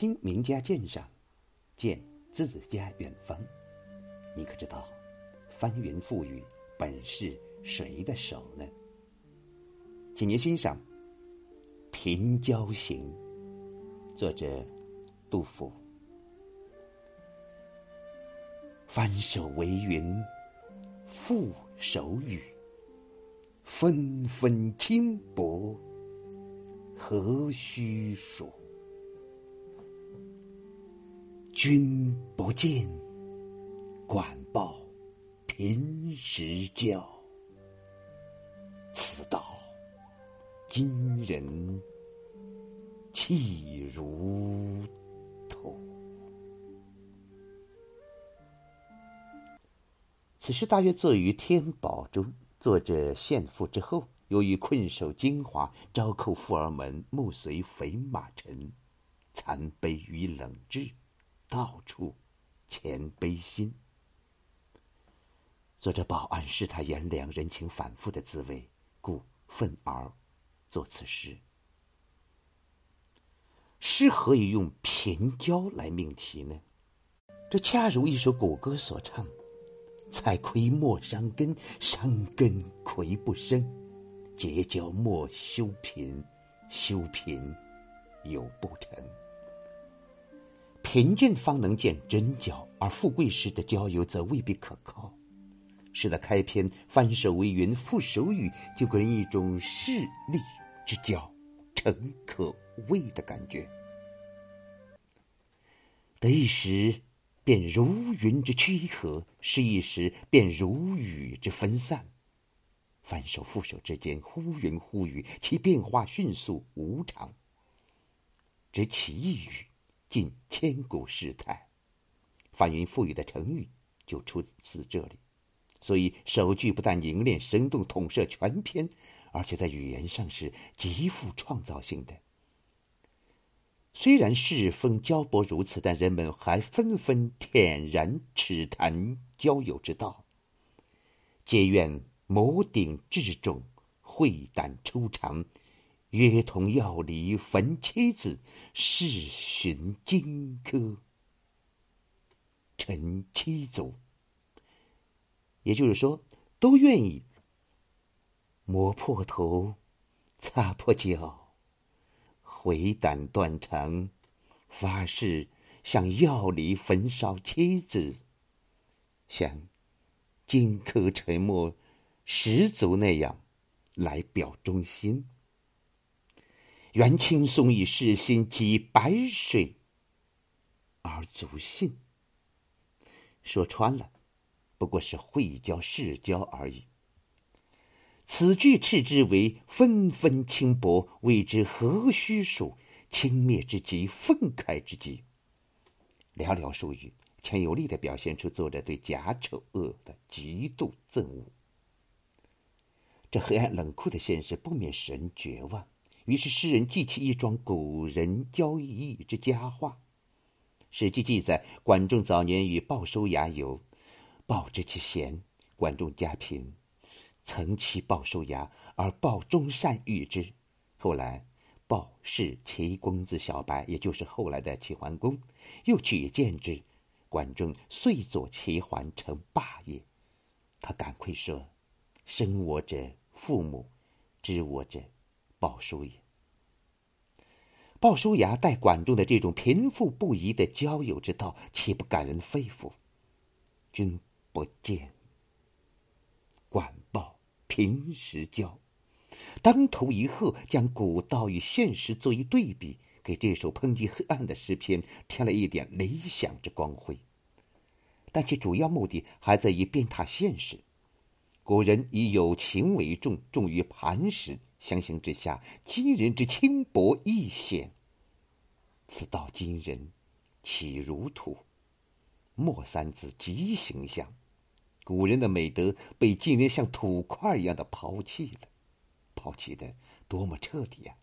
听名家鉴赏，见自家远方。你可知道，翻云覆雨本是谁的手呢？请您欣赏《平交行》，作者杜甫。翻手为云，覆手雨，纷纷轻薄，何须数？君不见，管鲍平时交。此道今人气如土。此诗大约作于天宝中，作者献赋之后，由于困守京华，招寇富儿门，目随肥马尘，残悲与冷炙。到处谦卑心。作者报暗示他炎凉人情反复的滋味，故愤而作此诗。诗何以用平交来命题呢？这恰如一首古歌所唱：“采葵莫伤根，伤根葵不生；结交莫修贫，修贫有不成。”贫贱方能见真交，而富贵时的交友则未必可靠。诗的开篇“翻手为云，覆手雨”就给人一种势利之交，诚可畏的感觉。得一时，便如云之趋和；失一时，便如雨之分散。翻手覆手之间，忽云忽雨，其变化迅速无常。只起一语。尽千古世态，翻云覆雨的成语就出自这里。所以首句不但凝练生动、统摄全篇，而且在语言上是极富创造性的。虽然世风交薄如此，但人们还纷纷恬然耻谈交友之道，皆愿谋顶至重，会胆抽长。约同要离焚妻子，誓寻荆轲陈七祖。也就是说，都愿意磨破头，擦破脚，毁胆断肠，发誓向药离焚烧妻子，像荆轲沉默十足那样来表忠心。愿轻松以世心及白水而足信。说穿了，不过是会交世交而已。此句斥之为纷纷轻薄，谓之何须数？轻蔑之极，愤慨之极。寥寥数语，强有力的表现出作者对假丑恶的极度憎恶。这黑暗冷酷的现实，不免使人绝望。于是诗人记起一桩古人交易之佳话，《史记》记载，管仲早年与鲍叔牙游，鲍知其贤，管仲家贫，曾欺鲍叔牙，而鲍终善遇之。后来，鲍是齐公子小白，也就是后来的齐桓公，又举荐之，管仲遂作齐桓，成霸业。他感愧说：“生我者父母，知我者。”鲍叔也，鲍叔牙待管仲的这种贫富不移的交友之道，岂不感人肺腑？君不见，管鲍平时交，当头一喝，将古道与现实做一对比，给这首抨击黑暗的诗篇添了一点理想之光辉。但其主要目的还在于鞭挞现实。古人以友情为重，重于磐石。相形之下，今人之轻薄易显。此道今人岂如土？莫三字极形象。古人的美德被今人像土块一样的抛弃了，抛弃的多么彻底呀！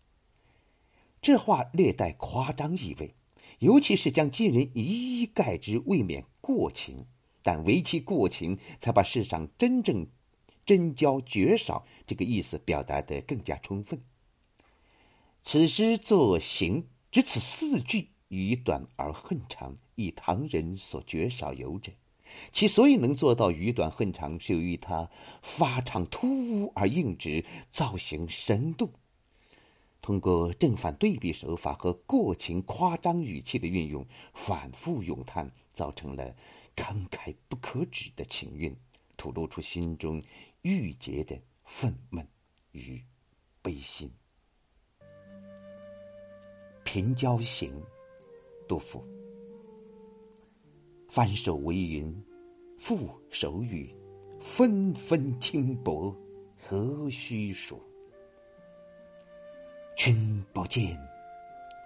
这话略带夸张意味，尤其是将今人一一盖之，未免过情。但唯其过情，才把世上真正。真交绝少这个意思表达的更加充分。此诗作行，只此四句语短而恨长，以唐人所绝少有者。其所以能做到语短恨长，是由于他发长突兀而硬直，造型生动。通过正反对比手法和过情夸张语气的运用，反复咏叹，造成了慷慨不可止的情韵，吐露出心中郁结的愤懑与悲心。《平交行》，杜甫。翻手为云，覆手雨，纷纷轻薄，何须数？君不见，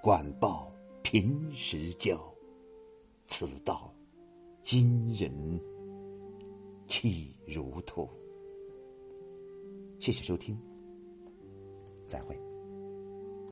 管鲍平时交。此道今人弃如土。谢谢收听，再会。